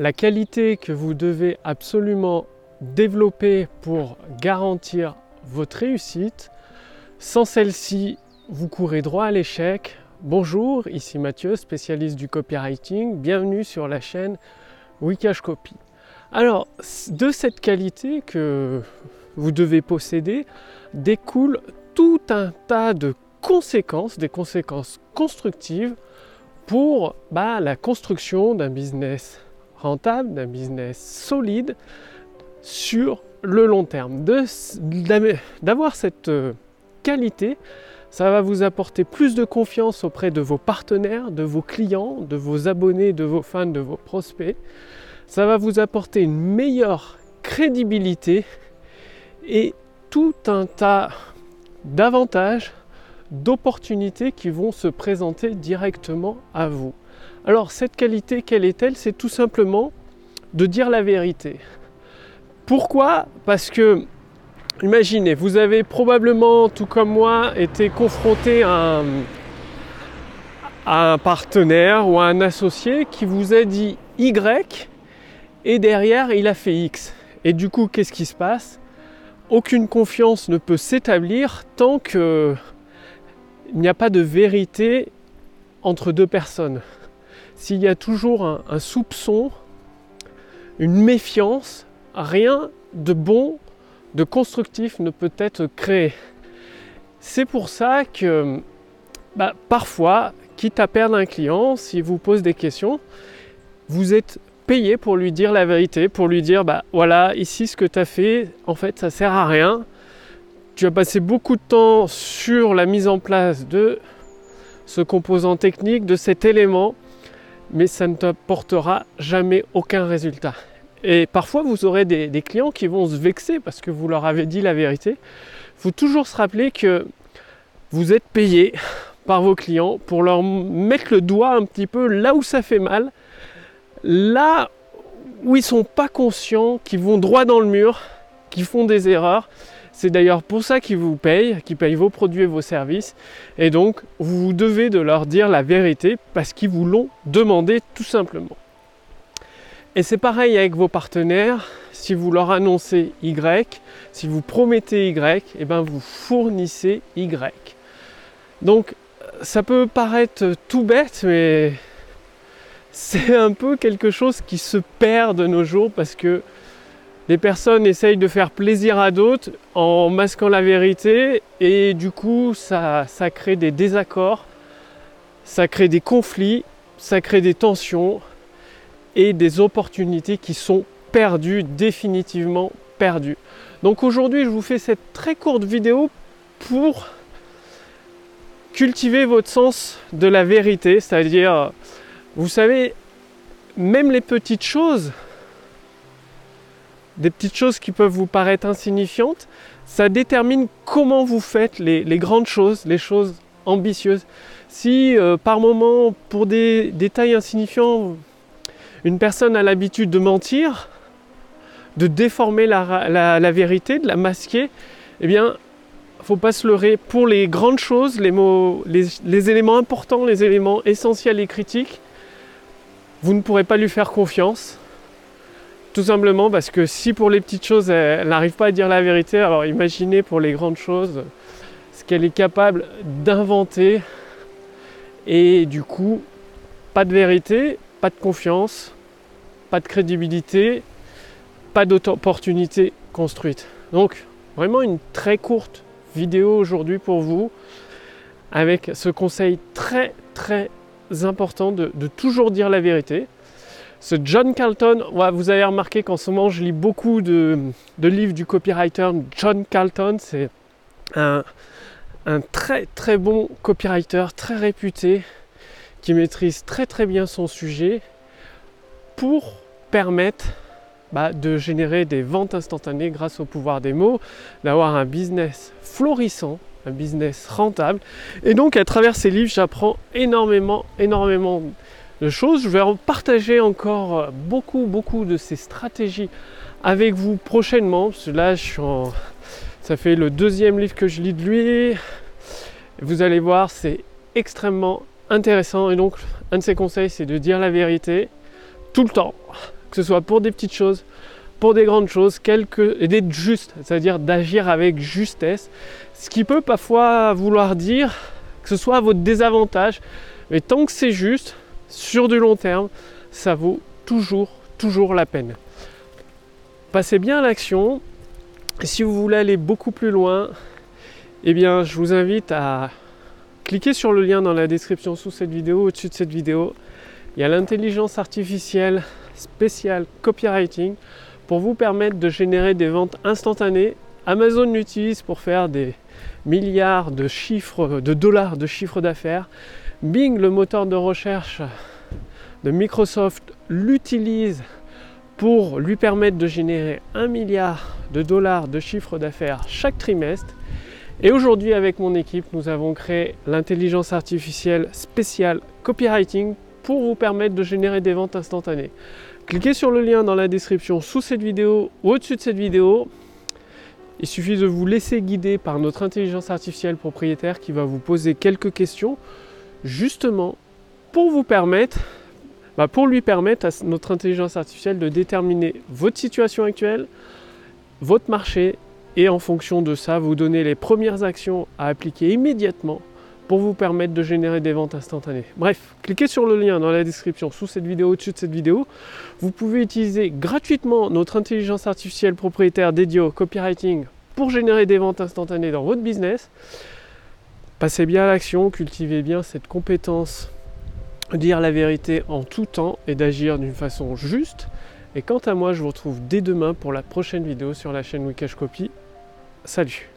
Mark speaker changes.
Speaker 1: la qualité que vous devez absolument développer pour garantir votre réussite. Sans celle-ci, vous courez droit à l'échec. Bonjour, ici Mathieu, spécialiste du copywriting. Bienvenue sur la chaîne Wikash Copy. Alors, de cette qualité que vous devez posséder découle tout un tas de conséquences, des conséquences constructives pour bah, la construction d'un business rentable, d'un business solide sur le long terme. D'avoir cette euh, qualité, ça va vous apporter plus de confiance auprès de vos partenaires, de vos clients, de vos abonnés, de vos fans, de vos prospects. Ça va vous apporter une meilleure crédibilité et tout un tas d'avantages, d'opportunités qui vont se présenter directement à vous. Alors cette qualité, quelle est-elle? C'est tout simplement de dire la vérité. Pourquoi? Parce que, imaginez, vous avez probablement, tout comme moi, été confronté à un, partenaire ou à un associé qui vous a dit Y et derrière il a fait X. Et du coup, qu'est-ce qui se passe? Aucune confiance ne peut s'établir tant qu'il n'y a pas de vérité entre deux personnes s'il y a toujours un, soupçon, une méfiance, rien de bon, de constructif ne peut être créé. C'est pour ça que bah, parfois, quitte à perdre un client, s'il vous pose des questions, vous êtes payé pour lui dire la vérité, pour lui dire bah voilà, ici ce que tu as fait, en fait ça sert à rien. Tu as passé beaucoup de temps sur la mise en place de ce composant technique, de cet élément mais ça ne t'apportera jamais aucun résultat. Et parfois, vous aurez des, clients qui vont se vexer parce que vous leur avez dit la vérité. Il faut toujours se rappeler que vous êtes payé par vos clients pour leur mettre le doigt un petit peu là où ça fait mal, là où ils ne sont pas conscients, qui vont droit dans le mur, qui font des erreurs. C'est d'ailleurs pour ça qu'ils vous payent, qu'ils payent vos produits et vos services. Et donc, vous devez de leur dire la vérité parce qu'ils vous l'ont demandé tout simplement. Et c'est pareil avec vos partenaires. Si vous leur annoncez Y, si vous promettez Y, et eh ben vous fournissez Y. Donc, ça peut paraître tout bête, mais c'est un peu quelque chose qui se perd de nos jours parce que les personnes essayent de faire plaisir à d'autres en masquant la vérité et du coup ça, ça crée des désaccords, ça crée des conflits, ça crée des tensions et des opportunités qui sont perdues, définitivement perdues. Donc aujourd'hui je vous fais cette très courte vidéo pour cultiver votre sens de la vérité, c'est-à-dire, vous savez, même les petites choses, des petites choses qui peuvent vous paraître insignifiantes, ça détermine comment vous faites les, grandes choses, les choses ambitieuses. Si euh, par moment, pour des détails insignifiants, une personne a l'habitude de mentir, de déformer la, vérité, de la masquer, eh bien, faut pas se leurrer. Pour les grandes choses, les, mots, les éléments importants, les éléments essentiels et critiques, vous ne pourrez pas lui faire confiance tout simplement parce que si pour les petites choses, elle n'arrive pas à dire la vérité, alors imaginez pour les grandes choses ce qu'elle est capable d'inventer. Et du coup, pas de vérité, pas de confiance, pas de crédibilité, pas d'opportunité construite. Donc, vraiment une très courte vidéo aujourd'hui pour vous avec ce conseil très très important de toujours dire la vérité. Ce John Carlton, vous avez remarqué qu'en ce moment je lis beaucoup de, livres du copywriter John Carlton. C'est un, très très bon copywriter, très réputé, qui maîtrise très très bien son sujet pour permettre bah, de générer des ventes instantanées grâce au pouvoir des mots, d'avoir un business florissant, un business rentable. Et donc à travers ces livres, j'apprends énormément, énormément choses. Je vais en partager encore euh, beaucoup, beaucoup de ces stratégies avec vous prochainement. Parce que là, je suis en... ça fait le deuxième livre que je lis de lui. Vous allez voir, c'est extrêmement intéressant. Et donc, un de ses conseils, c'est de dire la vérité tout le temps. que ce soit pour des petites choses, pour des grandes choses, quelque, et d'être juste, c'est-à-dire d'agir avec justesse, ce qui peut parfois vouloir dire que ce soit à votre désavantage, mais tant que c'est juste, sur du long terme, ça vaut toujours, toujours la peine. Passez bien à l'action. Si vous voulez aller beaucoup plus loin, eh bien, je vous invite à cliquer sur le lien dans la description sous cette vidéo, au-dessus de cette vidéo. Il y a l'intelligence artificielle spéciale copywriting pour vous permettre de générer des ventes instantanées. Amazon l'utilise pour faire des milliards de chiffres, de dollars de chiffre d'affaires. Bing, le moteur de recherche de Microsoft, l'utilise pour lui permettre de générer un milliard de dollars de chiffre d'affaires chaque trimestre. Et aujourd'hui, avec mon équipe, nous avons créé l'intelligence artificielle spéciale copywriting pour vous permettre de générer des ventes instantanées. Cliquez sur le lien dans la description sous cette vidéo ou au-dessus de cette vidéo. Il suffit de vous laisser guider par notre intelligence artificielle propriétaire qui va vous poser quelques questions justement pour vous permettre, bah, pour lui permettre à notre intelligence artificielle de déterminer votre situation actuelle, votre marché et en fonction de ça, vous donner les premières actions à appliquer immédiatement pour vous permettre de générer des ventes instantanées. Bref, cliquez sur le lien dans la description sous cette vidéo, au-dessus de cette vidéo. Vous pouvez utiliser gratuitement notre intelligence artificielle propriétaire dédiée au copywriting pour générer des ventes instantanées dans votre business. Passez bien à l'action, cultivez bien cette compétence dire la vérité en tout temps et d'agir d'une façon juste. Et quant à moi, je vous retrouve dès demain pour la prochaine vidéo sur la chaîne Wikash Copy. Salut